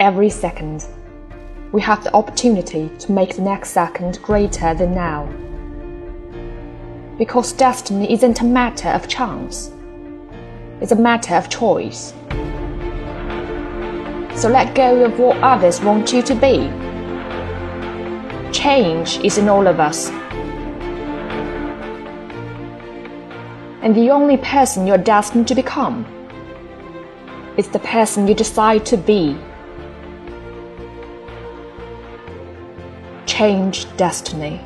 every second. We have the opportunity to make the next second greater than now. Because destiny isn't a matter of chance, it's a matter of choice. So let go of what others want you to be. Change is in all of us. And the only person you're destined to become is the person you decide to be. Change destiny.